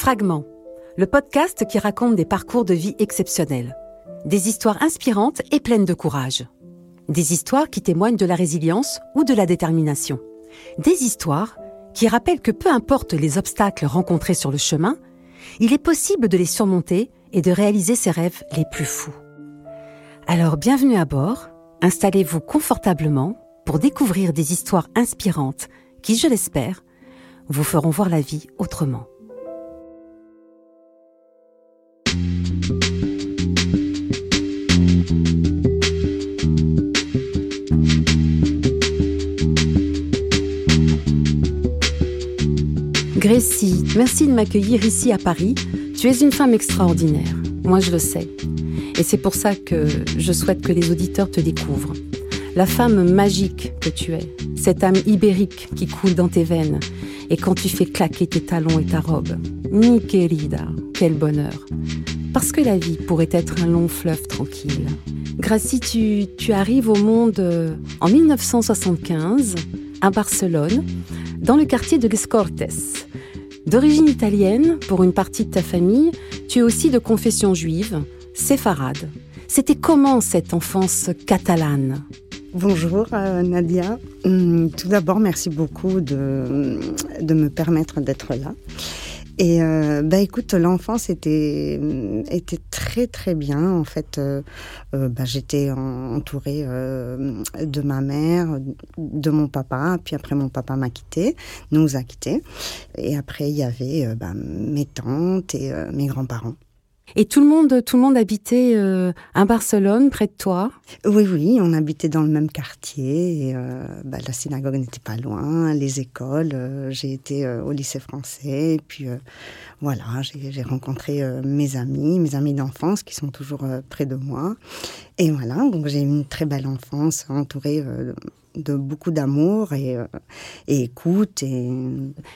Fragment, le podcast qui raconte des parcours de vie exceptionnels, des histoires inspirantes et pleines de courage, des histoires qui témoignent de la résilience ou de la détermination, des histoires qui rappellent que peu importe les obstacles rencontrés sur le chemin, il est possible de les surmonter et de réaliser ses rêves les plus fous. Alors bienvenue à bord, installez-vous confortablement pour découvrir des histoires inspirantes qui, je l'espère, vous feront voir la vie autrement. Merci de m'accueillir ici à Paris. Tu es une femme extraordinaire, moi je le sais. Et c'est pour ça que je souhaite que les auditeurs te découvrent. La femme magique que tu es, cette âme ibérique qui coule dans tes veines, et quand tu fais claquer tes talons et ta robe. Ni querida, quel bonheur. Parce que la vie pourrait être un long fleuve tranquille. Gracie, tu, tu arrives au monde euh, en 1975, à Barcelone, dans le quartier de Les Cortes. D'origine italienne, pour une partie de ta famille, tu es aussi de confession juive, séfarade. C'était comment cette enfance catalane? Bonjour euh, Nadia. Hum, tout d'abord, merci beaucoup de, de me permettre d'être là. Et euh, bah écoute, l'enfance était était très très bien en fait. Euh, euh bah, j'étais entourée euh, de ma mère, de mon papa, puis après mon papa m'a quitté, nous a quittés. Et après il y avait bah, mes tantes et mes grands-parents. Et tout le monde, tout le monde habitait euh, à Barcelone, près de toi Oui, oui, on habitait dans le même quartier. Euh, bah, la synagogue n'était pas loin, les écoles. Euh, j'ai été au lycée français. Et puis voilà, j'ai rencontré mes amis, mes amis d'enfance qui sont toujours près de moi. Et voilà, donc j'ai eu une très belle enfance entourée de beaucoup d'amour et, euh, et, écoute. Et...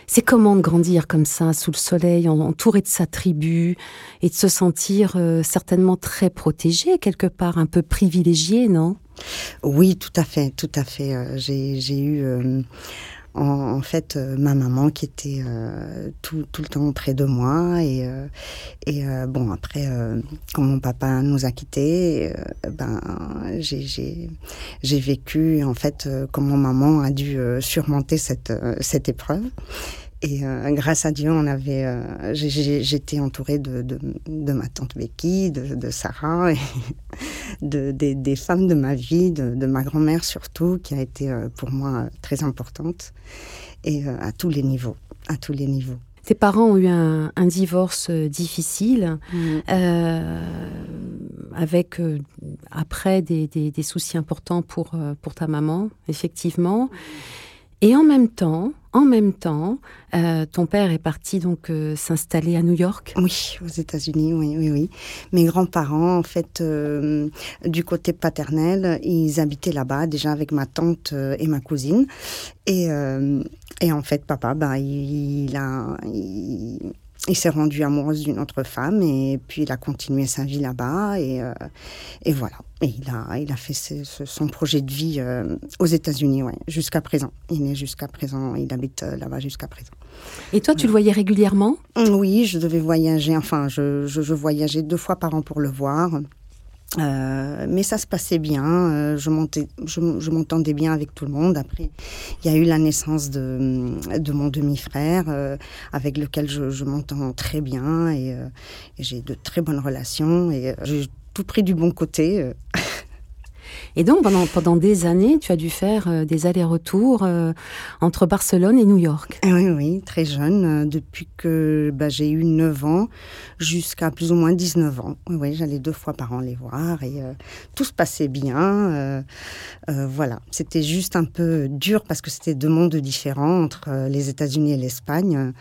C'est comment de grandir comme ça, sous le soleil, entouré de sa tribu, et de se sentir euh, certainement très protégé, quelque part, un peu privilégié, non? Oui, tout à fait, tout à fait. Euh, j'ai eu en, fait euh, ma maman qui était euh, tout, tout, le temps près de moi et, euh, et bon après quand mon papa nous a quittés ben j'ai vécu en fait comment maman a dû surmonter cette cette épreuve et grâce à Dieu, on avait, j'étais entourée de, de, de, ma tante Becky, de, de Sarah, et de, des, des, femmes de ma vie, de, ma grand-mère surtout, qui a été pour moi très importante et euh, à tous les niveaux, à tous les niveaux. Tes parents ont eu un, divorce euh, difficile, mm. euh, avec après des, des, soucis importants pour, pour ta maman, effectivement. Et en même temps, en même temps, euh, ton père est parti donc euh, s'installer à New York. Oui, aux États-Unis, oui, oui, oui. Mes grands-parents, en fait, euh, du côté paternel, ils habitaient là-bas déjà avec ma tante et ma cousine. Et, et en fait, papa, bah, il, a, il s'est rendu amoureux d'une autre femme et puis il a continué sa vie là-bas et, euh, et voilà. Et il a, il a fait son projet de vie euh, aux États-Unis, ouais, jusqu'à présent. Il est jusqu'à présent, il habite euh, là-bas jusqu'à présent. Et toi, tu le voyais régulièrement? Oui, je devais voyager. Enfin, je, je, je voyageais deux fois par an pour le voir. Euh, mais ça se passait bien, euh, je, montais, je, m'entendais bien avec tout le monde. Après, il y a eu la naissance de, de mon demi-frère, euh, avec lequel je, m'entends très bien et, et j'ai de très bonnes relations et j'ai tout pris du bon côté. Et donc, pendant, pendant des années, tu as dû faire euh, des allers-retours euh, entre Barcelone et New York. Eh oui, oui, très jeune, euh, depuis que bah, j'ai eu 9 ans jusqu'à plus ou moins 19 ans. Oui, j'allais deux fois par an les voir et tout se passait bien. voilà, c'était juste un peu dur parce que c'était deux mondes différents entre les États-Unis et l'Espagne.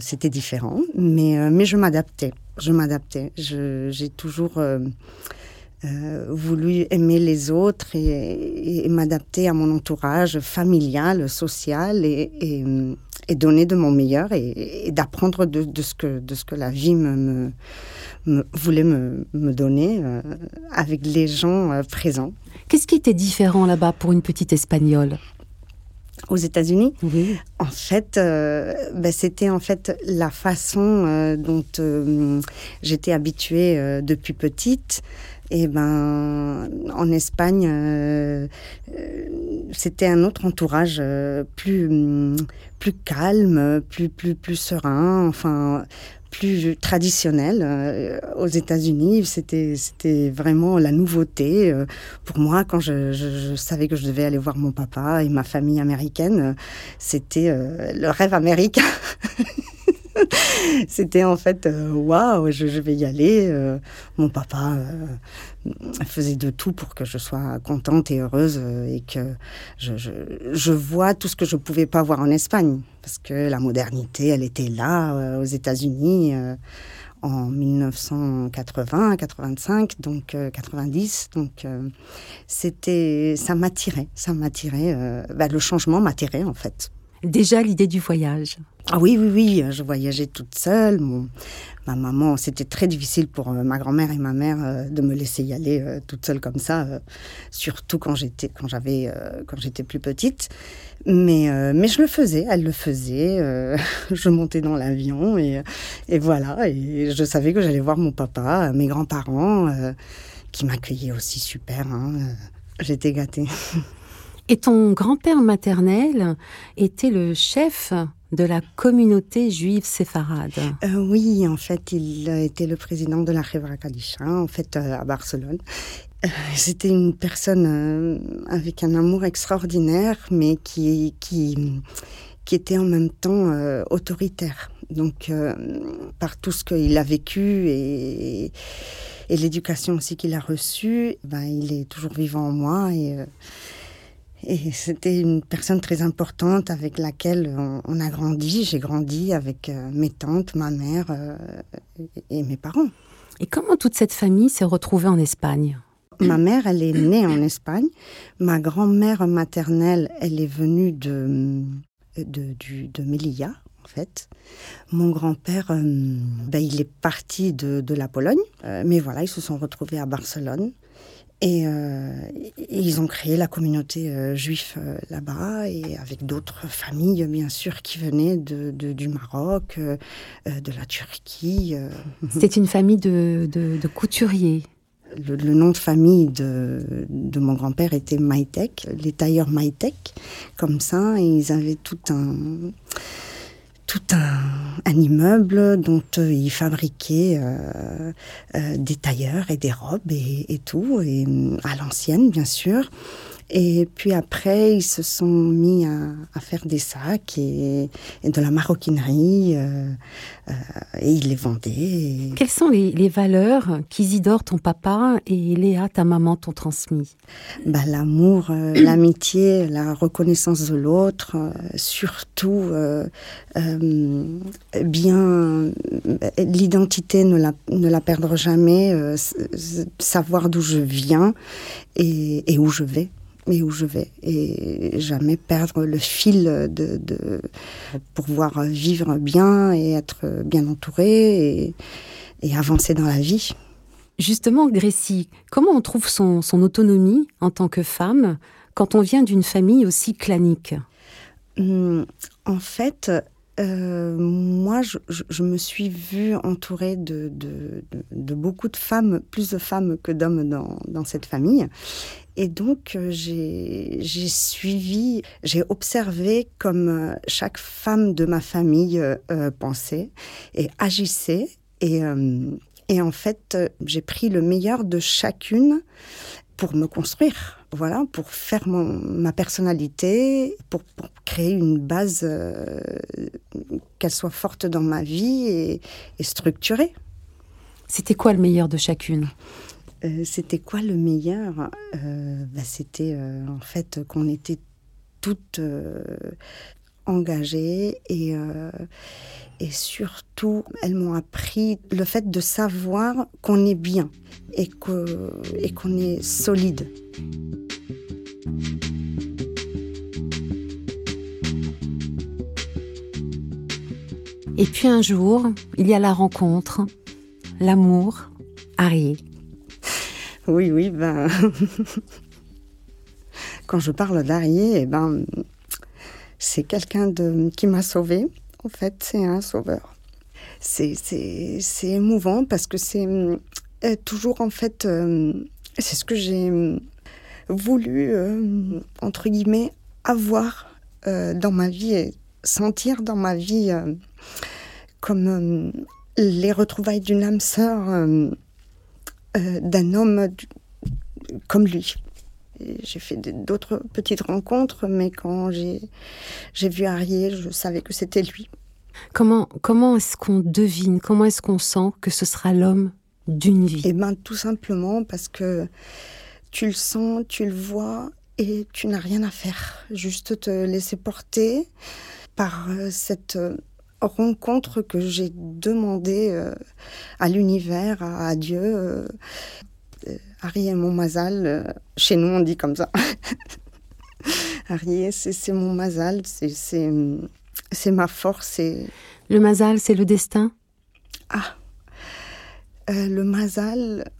c'était différent, mais, mais je m'adaptais. Je m'adaptais. J'ai toujours euh, voulu aimer les autres et, m'adapter à mon entourage familial, social et, et, donner de mon meilleur et, d'apprendre de, de, ce que, de ce que la vie me, me, voulait me, me donner euh, avec les gens euh, présents. Qu'est-ce qui était différent là-bas pour une petite espagnole? Aux États-Unis? Oui. En fait, euh, ben, c'était en fait la façon euh, dont euh, j'étais habituée depuis petite. Et ben, en Espagne, euh, euh, c'était un autre entourage euh, plus hum, plus calme, plus plus plus serein. Enfin, plus traditionnel. Euh, aux États-Unis, c'était c'était vraiment la nouveauté euh, pour moi quand je, je, je, savais que je devais aller voir mon papa et ma famille américaine. euh, C'était le rêve américain. C'était en fait euh, waouh, je, je vais y aller. Euh, mon papa euh, faisait de tout pour que je sois contente et heureuse et que je, vois tout ce que je pouvais pas voir en Espagne parce que la modernité, elle était là aux États-Unis. en 1980, 85, donc euh, 90, donc c'était, ça m'attirait, ça m'attirait. bah, le changement m'attirait en fait. Déjà l'idée du voyage. Ah oui, oui, oui, je voyageais toute seule. Ma maman, c'était très difficile pour euh, ma grand-mère et ma mère euh, de me laisser y aller euh, toute seule comme ça, surtout quand j'étais, quand j'avais, quand j'étais plus petite. Mais, mais je le faisais, elle le faisait. je montais dans l'avion et, et voilà. Et je savais que j'allais voir mon papa, mes grands-parents, qui m'accueillaient aussi super. hein, J'étais gâtée. Et ton grand-père maternel était le chef de la communauté juive séfarade. Euh, oui, en fait, il été le président de la Hebra Kadisha, en fait, euh, à Barcelone. Euh, C'était une personne avec un amour extraordinaire, mais qui, qui, était en même temps autoritaire. Donc, par tout ce qu'il a vécu et, et l'éducation aussi qu'il a reçue, ben, il est toujours vivant en moi et, et c'était une personne très importante avec laquelle on, on a grandi. J'ai grandi avec euh, mes tantes, ma mère euh, et, et mes parents. Et comment toute cette famille s'est retrouvée en Espagne? Ma mère, elle est née en Espagne. Ma grand-mère maternelle, elle est venue de, de, du, de Melilla, en fait. Mon grand-père, euh, ben, il est parti de, de la Pologne. Euh, mais voilà, ils se sont retrouvés à Barcelone. Et, euh, et ils ont créé la communauté euh, juive euh, là-bas, et avec d'autres familles, bien sûr, qui venaient de, de- du Maroc, euh, de la Turquie. C'était une famille de, de- de couturiers. Le, le nom de famille de, de mon grand-père était Maïtek, les tailleurs Maïtek, comme ça, et ils avaient tout un tout un, un immeuble dont euh, ils fabriquaient euh, euh, des tailleurs et des robes et, et tout, et euh, à l'ancienne bien sûr. Et puis après, ils se sont mis à, à faire des sacs et, et de la maroquinerie, euh, euh, et ils les vendaient. et- Quelles sont les, les valeurs qu'Isidore, ton papa, et Léa, ta maman, t'ont transmis bah, l'amour, euh, l'amitié, la reconnaissance de l'autre, euh, surtout euh, euh, bien l'identité, ne la, ne la perdre jamais, euh, savoir d'où je viens et, et où je vais. Et où je vais. Et jamais perdre le fil de, de pour pouvoir vivre bien et être bien entouré et, et avancer dans la vie. Justement, Grécie, comment on trouve son, son autonomie en tant que femme quand on vient d'une famille aussi clanique? Hum, En fait, euh, moi, je, me suis vue entourée de, beaucoup de femmes, plus de femmes que d'hommes dans, cette famille. Et donc, euh, j'ai suivi, j'ai observé comme euh, chaque femme de ma famille pensait et agissait. Et, en fait, j'ai pris le meilleur de chacune pour me construire, voilà, pour faire mon, ma personnalité, pour, pour créer une base, euh, qu'elle soit forte dans ma vie et, et structurée. C'était quoi le meilleur de chacune? Euh, c'était quoi le meilleur? Euh, bah, C'était en fait qu'on était toutes engagées et, euh, et surtout, elles m'ont appris le fait de savoir qu'on est bien et que- et qu'on est solide. Et puis un jour, il y a la rencontre, l'amour, Harry. Oui, oui, ben. Quand je parle d'Arié, eh ben. C'est quelqu'un qui m'a sauvé. En fait, c'est un sauveur. C'est émouvant parce que c'est euh, toujours, en fait, euh, c'est ce que j'ai voulu, euh, entre guillemets, avoir dans ma vie et sentir dans ma vie comme les retrouvailles d'une âme sœur d'un homme comme lui. J'ai fait d'autres petites rencontres, mais quand j'ai vu Arié, je savais que c'était lui. Comment, comment est-ce qu'on devine, comment est-ce qu'on sent que ce sera l'homme d'une vie? Eh bien, tout simplement parce que tu le sens, tu le vois et tu n'as rien à faire. Juste te laisser porter par euh, cette euh, rencontre que j'ai demandée euh, à l'univers, à Dieu. Harry est mon mazal. Euh, chez nous, on dit comme ça. Harry, c'est mon mazal, c'est ma force. Le mazal, c'est le destin? Ah, euh, le mazal,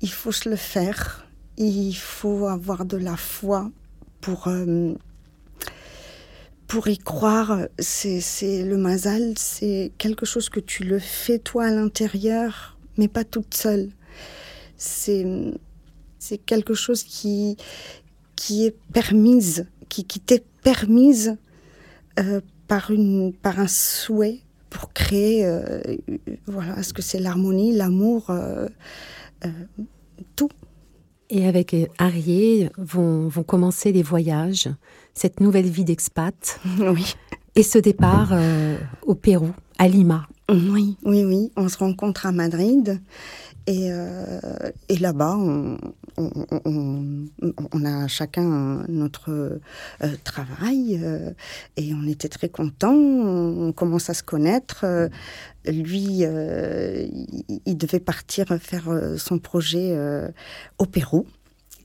il faut se le faire. Il faut avoir de la foi pour, euh, pour y croire. C'est le mazal, c'est quelque chose que tu le fais toi à l'intérieur, mais pas toute seule c'est c'est quelque chose qui qui est permise, qui, qui t'est permise euh, par une par un souhait pour créer euh, voilà ce que c'est l'harmonie, l'amour, euh, tout. Et avec Arié vont, vont commencer les voyages, cette nouvelle vie d'expat. Oui. Et ce départ au Pérou, à Lima. Oui, oui, oui. On se rencontre à Madrid. Et, euh, et là-bas, on, on, a chacun notre euh, travail euh, et on était très contents. On commence à se connaître. lui, il devait partir faire son projet au Pérou.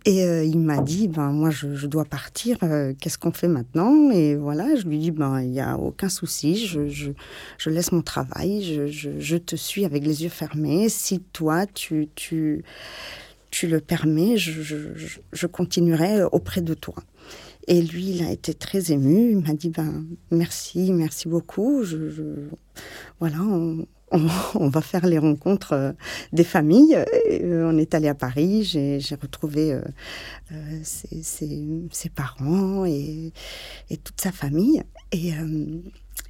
Et euh, il m'a dit, ben moi je, dois partir, euh, qu'est-ce qu'on fait maintenant? Et voilà, je lui dis, ben il n'y a aucun souci, je, je, laisse mon travail, je, te suis avec les yeux fermés. Si toi tu, tu, tu le permets, je, continuerai auprès de toi. Et lui, il a été très ému. Il m'a dit, ben merci, merci beaucoup. Voilà, on, va faire les rencontres euh, des familles. Euh, on est allé à Paris, j'ai retrouvé euh, ses, parents et, toute sa famille. Et,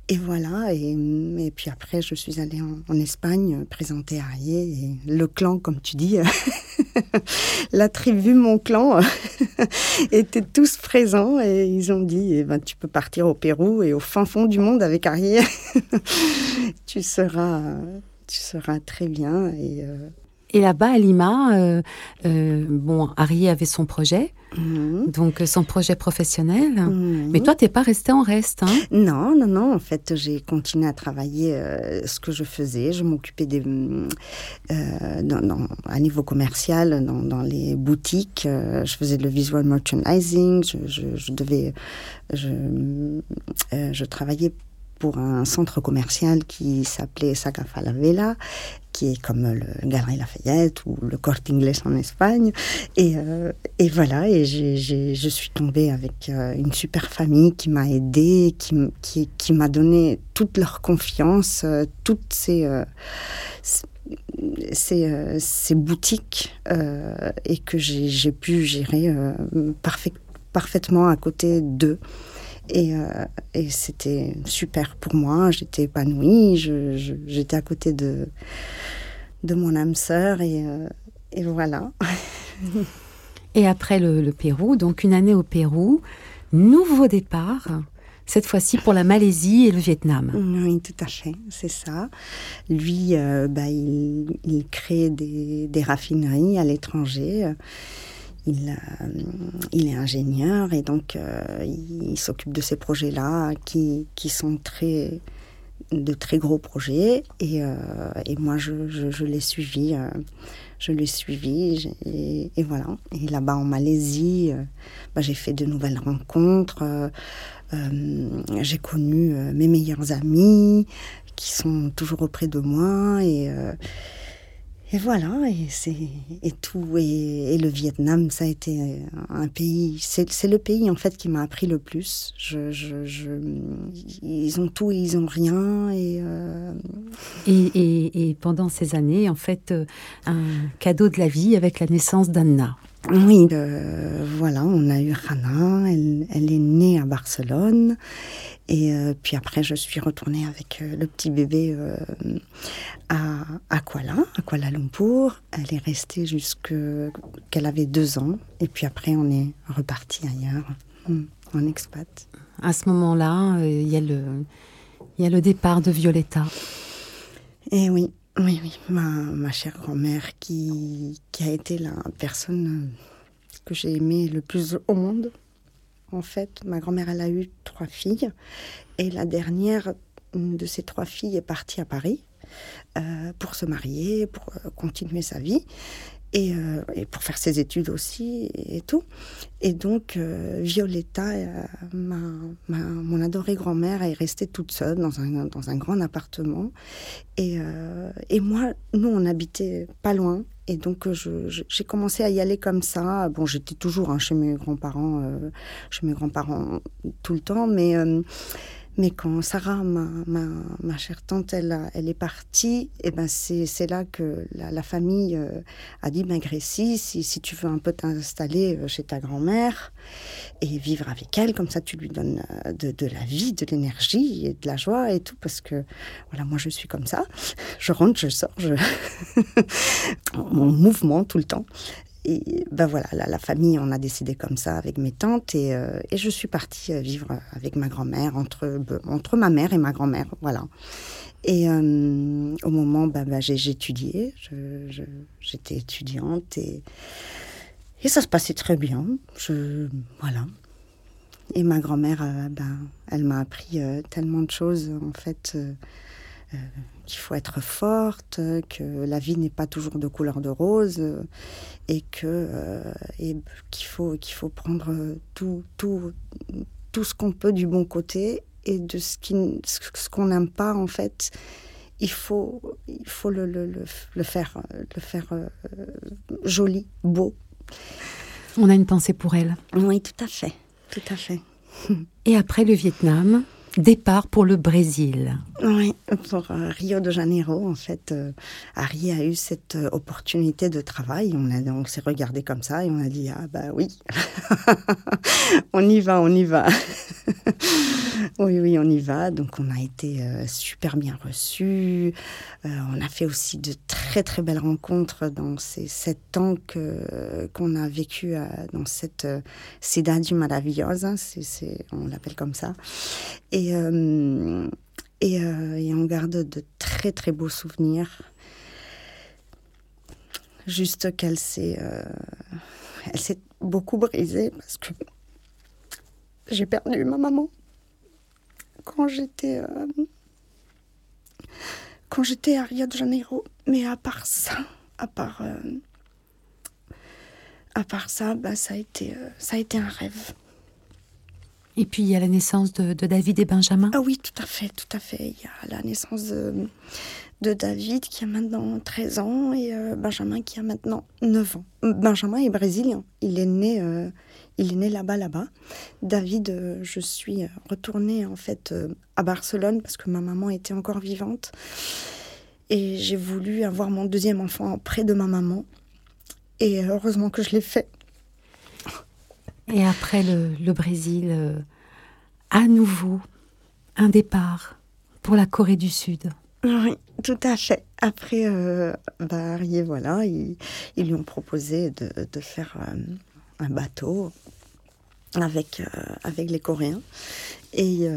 et voilà, et, et, puis après, je suis allée en, Espagne présenter Arié et le clan, comme tu dis, la tribu, mon clan, étaient tous présents et ils ont dit eh ben, Tu peux partir au Pérou et au fin fond du monde avec Arié. tu, seras, tu seras très bien. Euh, et là-bas, à Lima, euh, euh, bon, Harry avait son projet, mhm. donc son projet professionnel. Mhm. Mais toi, t'es pas resté en reste. Hein non, non, non. En fait, j'ai continué à travailler ce que je faisais. Je m'occupais des, à niveau commercial, dans, les boutiques. je faisais le visual merchandising. Je, je devais, je, je travaillais pour un centre commercial qui s'appelait Saga Falabella, qui est comme le Galerie Lafayette ou le Corte Inglés en Espagne. Et, euh, voilà, et je suis tombée avec euh, une super famille qui m'a aidée, qui, qui, qui m'a donné toute leur confiance, euh, toutes ces, ces, ces, boutiques, et que j'ai pu gérer parfait, parfaitement à côté d'eux. Euh, et, c'était super pour moi. J'étais épanouie. J'étais à côté de, de mon âme sœur. Et, euh, et voilà. et après le, Pérou, donc une année au Pérou, nouveau départ. Cette fois-ci pour la Malaisie et le Vietnam. Oui, tout à fait, c'est ça. Lui, euh, bah, il, il, crée des, des raffineries à l'étranger. Il, euh, il, est ingénieur et donc euh, il, s'occupe de ces projets-là qui, sont de très gros projets. Et, euh, moi, je, je, l'ai suivi. je l'ai suivi et, voilà. Et là-bas en Malaisie, bah, j'ai fait de nouvelles rencontres. j'ai connu mes meilleurs amis qui sont toujours auprès de moi et et voilà, et c'est et tout et, le Vietnam, ça a été un pays. C'est le pays en fait qui m'a appris le plus. Ils ont tout ils ont rien euh, et, et, et pendant ces années, en fait, euh, un cadeau de la vie avec la naissance d'Anna. Oui, euh, voilà, on a eu Rana, elle, elle, est née à Barcelone. Et euh, puis après, je suis retournée avec euh, le petit bébé à, à, Kuala, à Kuala Lumpur. Elle est restée jusqu'à qu'elle avait deux ans. Et puis après, on est reparti ailleurs, en expat. À ce moment-là, il y, a le, y a le départ de Violetta. Et oui, oui, oui, ma, ma chère grand-mère qui, a été la personne que j'ai aimée le plus au monde. En fait, ma grand-mère, elle a eu trois filles et la dernière de ces trois filles est partie à Paris euh, pour se marier, pour euh, continuer sa vie. Euh, et, pour faire ses études aussi et tout. Et donc, euh, Violetta, euh, ma, mon adorée grand-mère, est restée toute seule dans un, dans un grand appartement. Et, et moi, nous, on habitait pas loin. Et donc, j'ai commencé à y aller comme ça. Bon, j'étais toujours hein, chez mes grands-parents, chez mes grands-parents tout le temps, mais mais quand Sarah, ma, ma, ma chère tante, elle, elle est partie, et eh ben c'est là que la, famille euh, a dit, ben Grécie, si, si tu veux un peu t'installer euh, chez ta grand-mère et vivre avec elle, comme ça tu lui donnes euh, de, de la vie, de l'énergie et de la joie et tout, parce que voilà, moi je suis comme ça. Je rentre, je sors, je... mon mouvement tout le temps et ben voilà, la, famille, on a décidé comme ça avec mes tantes et, euh, et je suis partie euh, vivre avec ma grand-mère, entre, entre ma mère et ma grand-mère, voilà. Et euh, au moment, ben, ben étudié, j'étais étudiante et, et ça se passait très bien. Je, voilà. Et ma grand-mère, ben, elle m'a appris tellement de choses, en fait euh, qu'il faut être forte, que la vie n'est pas toujours de couleur de rose et que euh, et qu'il faut qu'il faut prendre tout tout tout ce qu'on peut du bon côté et de ce qui ce qu'on n'aime pas en fait. Il faut il faut le, le, le, faire le faire euh, joli beau. On a une pensée pour elle. Oui tout à fait tout à fait. Et après le Vietnam Départ pour le Brésil. Oui, pour euh, Rio de Janeiro, en fait, euh, Harry a eu cette euh, opportunité de travail. On, s'est regardé comme ça et on a dit Ah, bah oui, on y va, on y va. oui, oui, on y va. Donc, on a été super bien reçus. on a fait aussi de très, très belles rencontres dans ces sept ans qu'on a vécu dans cette Cidade Maravillosa, on l'appelle comme ça. Et, euh, euh, et, on garde de très très beaux souvenirs. Juste qu'elle s'est, euh, beaucoup brisée parce que j'ai perdu ma maman quand j'étais quand j'étais à Rio de Janeiro. Mais à part ça, à part à part ça, bah, ça a été ça a été un rêve. Et puis il y a la naissance de, David et Benjamin. Ah oui, tout à fait, tout à fait. Il y a la naissance de, David qui a maintenant 13 ans et euh, Benjamin qui a maintenant 9 ans. Benjamin est brésilien. Il est né, euh, il est né là-bas, là-bas. David, euh, je suis retournée en fait à Barcelone parce que ma maman était encore vivante et j'ai voulu avoir mon deuxième enfant près de ma maman. Et heureusement que je l'ai fait. Et après le, Brésil, euh, à nouveau, un départ pour la Corée du Sud. Oui, tout à fait. Après, euh, bah, voilà, ils, lui ont proposé de, faire euh, un bateau avec, avec les Coréens. Et,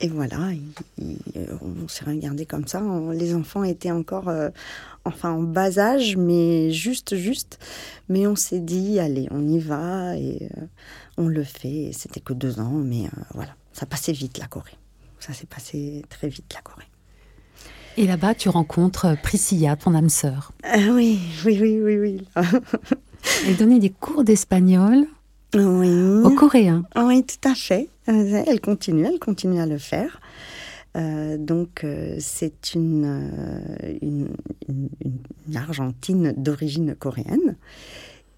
et voilà, on s'est regardé comme ça. les enfants étaient encore enfin en bas âge, mais juste, juste. Mais on s'est dit, allez, on y va et euh, on le fait. C'était que deux ans, mais euh, voilà, ça passait vite la Corée. Ça s'est passé très vite la Corée. Et là-bas, tu rencontres Priscilla, ton âme sœur. Euh, oui, oui, oui, oui, oui. Elle donnait des cours d'espagnol oui. aux Coréens. Oui, tout à fait. Elle continue, elle continue à le faire. Donc, c'est une, une, une, Argentine d'origine coréenne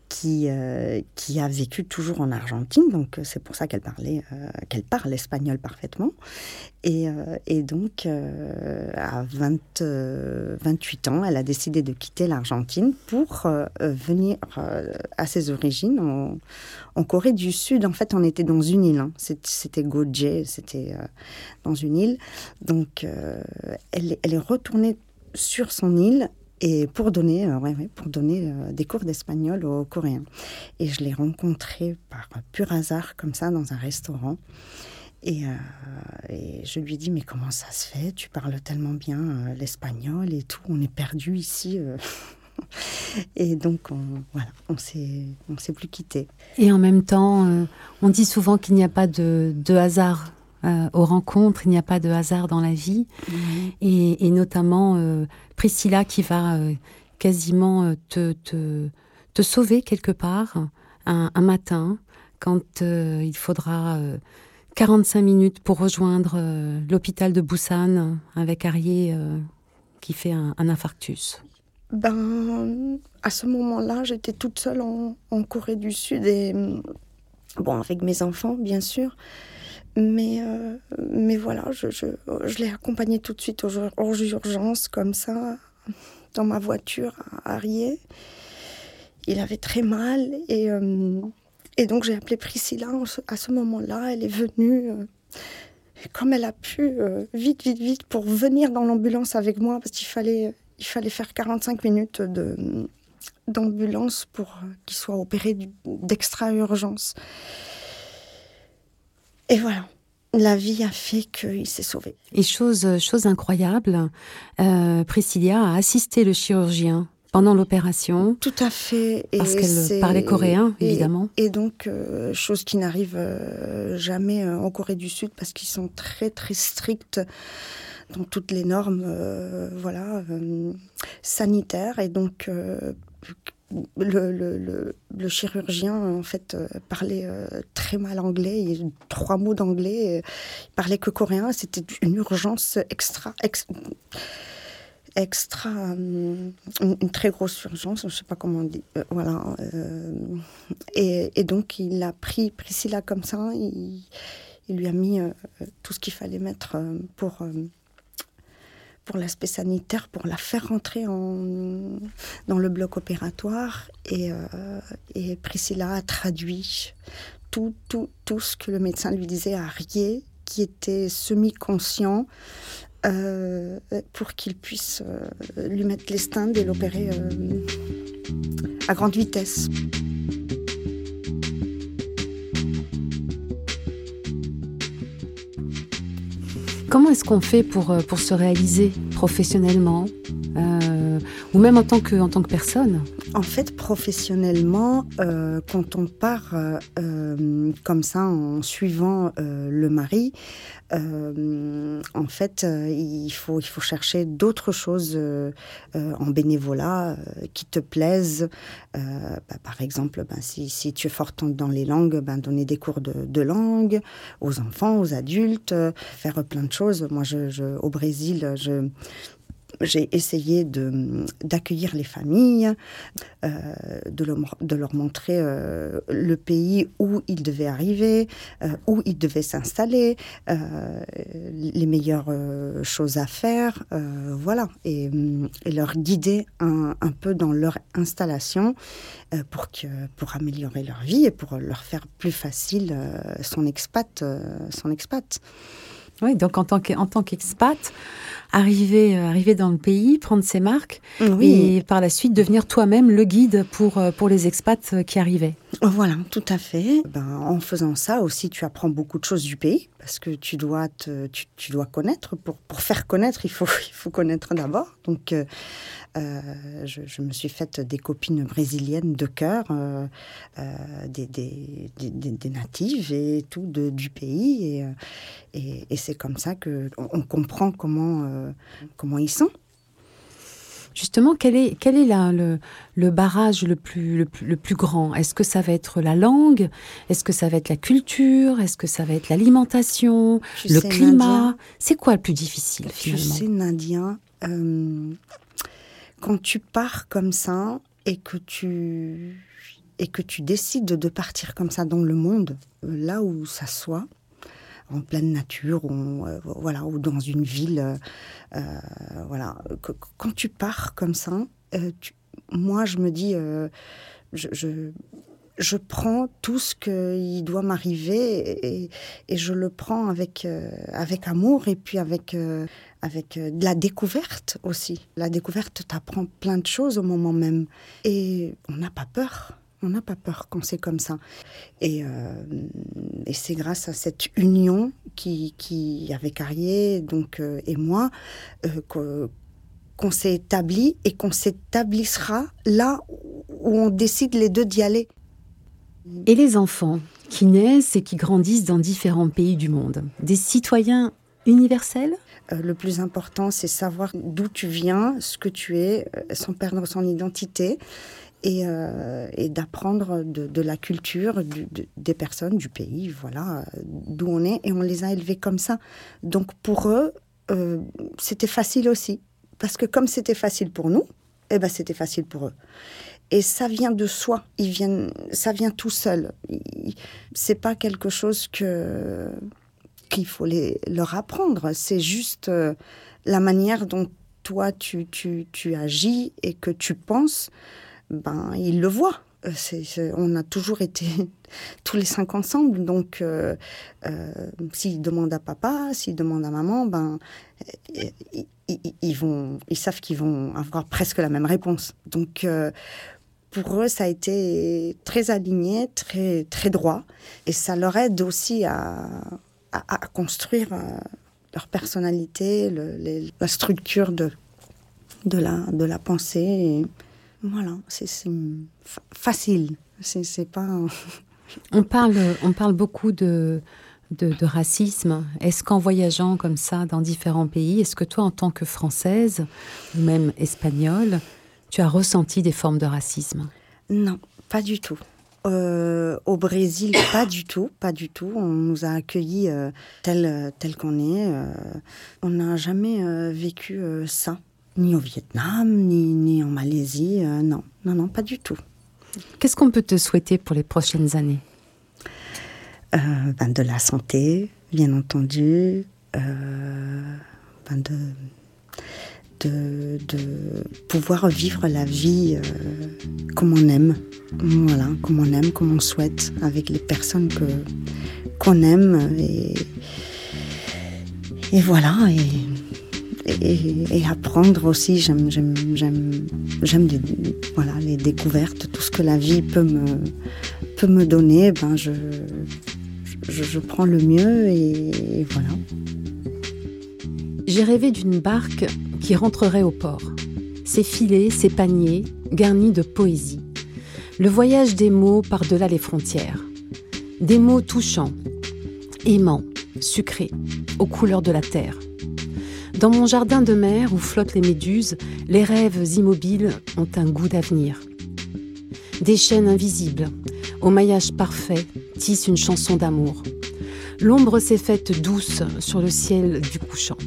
qui, euh, qui a vécu toujours en Argentine, donc euh, c'est pour ça qu'elle parlait, euh, qu'elle parle espagnol parfaitement. Et, et donc, à 20, 28 ans, elle a décidé de quitter l'Argentine pour venir à ses origines en, Corée du Sud. En fait, on était dans une île, hein. c'était Goje, c'était dans une île. Donc, elle, elle est retournée sur son île et pour donner, euh, pour donner euh, des cours d'espagnol aux Coréens. Et je l'ai rencontré par pur hasard, comme ça, dans un restaurant. Et, euh, je lui dit, mais comment ça se fait? Tu parles tellement bien l'espagnol et tout, on est perdu ici. et donc, on, voilà, on s'est, plus quitté. Et en même temps, on dit souvent qu'il n'y a pas de hasard euh, aux rencontres, il n'y a pas de hasard dans la vie. Et, notamment euh, Priscilla qui va euh, quasiment te, te, sauver quelque part un, matin quand il faudra 45 minutes pour rejoindre l'hôpital de Busan avec Arié qui fait un, infarctus. Ben, à ce moment-là, j'étais toute seule en, en, Corée du Sud et bon, avec mes enfants, bien sûr. Mais, euh, mais voilà, je, je, l'ai accompagné tout de suite aux, aux, urgences, comme ça, dans ma voiture à Arié. Il avait très mal et, euh, et donc j'ai appelé Priscilla à ce moment-là. Elle est venue, euh, comme elle a pu, vite, vite, vite, pour venir dans l'ambulance avec moi, parce qu'il fallait, il fallait faire 45 minutes d'ambulance pour qu'il soit opéré d'extra-urgence. Et voilà. La vie a fait qu'il s'est sauvé. Et chose, chose incroyable, euh, Priscilla a assisté le chirurgien pendant l'opération. Tout à fait. parce qu'elle parlait coréen, évidemment. Et, donc, euh, chose qui n'arrive euh, jamais en Corée du Sud parce qu'ils sont très, très stricts dans toutes les normes voilà, sanitaires. Et donc, le, chirurgien en fait euh, parlait euh, très mal anglais, il trois mots d'anglais, il parlait que coréen, c'était une urgence extra, extra, euh, une, très grosse urgence, je ne sais pas comment on dit, voilà. Et, donc il a pris Priscilla comme ça, il lui a mis tout ce qu'il fallait mettre pour pour l'aspect sanitaire, pour la faire rentrer en, dans le bloc opératoire. Et, euh, et Priscilla a traduit tout, tout, tout ce que le médecin lui disait à Rier, qui était semi-conscient, euh, pour qu'il puisse euh, lui mettre les stents et l'opérer à grande vitesse. Comment est-ce qu'on fait pour, euh, se réaliser professionnellement? Euh, ou même en tant que, en tant que personne En fait, professionnellement, euh, quand on part comme ça en suivant le mari, en fait, il, faut, il faut chercher d'autres choses en bénévolat qui te plaisent. Bah, par exemple, ben, si, tu es forte dans les langues, ben, donner des cours de, langue aux enfants, aux adultes, faire plein de choses. Moi, au Brésil, je, j'ai essayé d'accueillir les familles, euh, de, leur, montrer euh, le pays où ils devaient arriver, euh, où ils devaient s'installer, les meilleures choses à faire, voilà, et, leur guider un, un, peu dans leur installation pour, que, pour améliorer leur vie et pour leur faire plus facile son expat. son expat. Oui, donc en tant qu'expat, arriver, euh, arriver dans le pays, prendre ses marques et par la suite devenir toi-même le guide pour, euh, pour les expats euh, qui arrivaient. Voilà, tout à fait. Ben, en faisant ça aussi, tu apprends beaucoup de choses du pays parce que tu dois, te, tu, tu, dois connaître. Pour, pour faire connaître, il faut, il faut connaître d'abord. Donc, euh je, je, me suis faite des copines brésiliennes de cœur, euh, euh, des, des, des, des, natives et tout de, du pays. Et, et, et c'est comme ça qu'on on comprend comment, comment ils sont. Justement, quel est, quel est le, le, barrage le plus, le plus, grand? Est-ce que ça va être la langue? Est-ce que ça va être la culture? Est-ce que ça va être l'alimentation? Le climat? C'est quoi le plus difficile finalement? Je sais, Nadia, euh, quand tu pars comme ça et que tu et que tu décides de partir comme ça dans le monde, euh, là où ça soit, en pleine nature, ou, euh, voilà, ou dans une ville, euh, voilà, quand tu pars comme ça, moi je me dis, je, je, prends tout ce qui doit m'arriver et, et, je le prends avec, avec amour et puis avec, avec de la découverte aussi. La découverte t'apprend plein de choses au moment même et on n'a pas peur. On n'a pas peur quand c'est comme ça. Et, euh, et c'est grâce à cette union qui, qui avec Carrier donc, euh, et moi euh, qu'on s'est établi et qu'on s'établissera là où on décide les deux d'y aller. Et les enfants qui naissent et qui grandissent dans différents pays du monde, des citoyens universels? Le plus important, c'est savoir d'où tu viens, ce que tu es, sans perdre son identité euh, et, d'apprendre de, la culture des personnes, du pays, voilà, d'où on est. Et on les a élevés comme ça. Donc pour eux, euh, c'était facile aussi. Parce que comme c'était facile pour nous, eh ben c'était facile pour eux. Et ça vient de soi. Ils viennent, ça vient tout seul. C'est pas quelque chose que qu'il faut les, leur apprendre. C'est juste euh, la manière dont toi tu, tu, tu agis et que tu penses ben, il le voit. Euh, on a toujours été tous les cinq ensemble, donc euh, euh, s'ils demandent à papa, s'ils demandent à maman, ben ils, ils savent qu'ils vont avoir presque la même réponse. Donc pour eux, ça a été très aligné, très très droit, et ça leur aide aussi à, construire leur personnalité, la structure de la pensée. Voilà, c'est facile. C'est pas. on parle, on parle beaucoup de, de, racisme. Est-ce qu'en voyageant comme ça dans différents pays, est-ce que toi, en tant que française ou même espagnole, tu as ressenti des formes de racisme? Non, pas du tout. Euh, au Brésil, pas du tout, pas du tout. On nous a accueillis euh, tel, tel qu'on est. Euh, on n'a jamais vécu ça ni au Vietnam, ni, ni en Malaisie. Euh, non, non, non, pas du tout. Qu'est-ce qu'on peut te souhaiter pour les prochaines années? Euh, ben De la santé, bien entendu. Euh, ben de, de, de, pouvoir vivre la vie comme on aime. Voilà, comme on aime, comme on souhaite, avec les personnes que qu'on aime. Et, et voilà. Et, et, apprendre aussi. J'aime, les, découvertes, tout ce que la vie peut me, donner. Ben je, je, prends le mieux et, voilà. J'ai rêvé d'une barque qui rentrerait au port. Ses filets, ses paniers, garnis de poésie. Le voyage des mots par-delà les frontières. Des mots touchants, aimants, sucrés, aux couleurs de la terre. Dans mon jardin de mer où flottent les méduses, les rêves immobiles ont un goût d'avenir. Des chaînes invisibles, au maillage parfait, tissent une chanson d'amour. L'ombre s'est faite douce sur le ciel du couchant.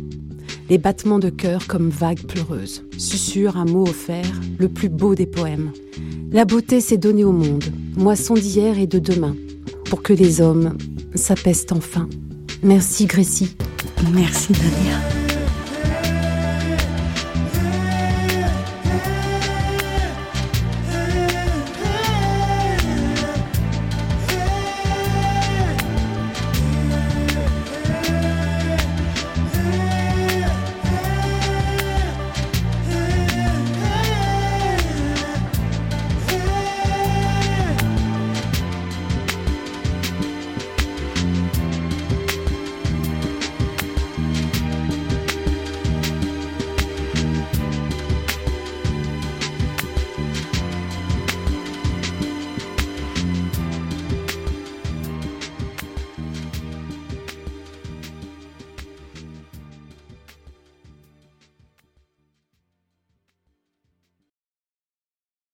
Les battements de cœur comme vagues pleureuses susurrent un mot offert, le plus beau des poèmes. La beauté s'est donnée au monde, moisson d'hier et de demain, pour que les hommes s'apaisent enfin. Merci Grécie. Merci Dania.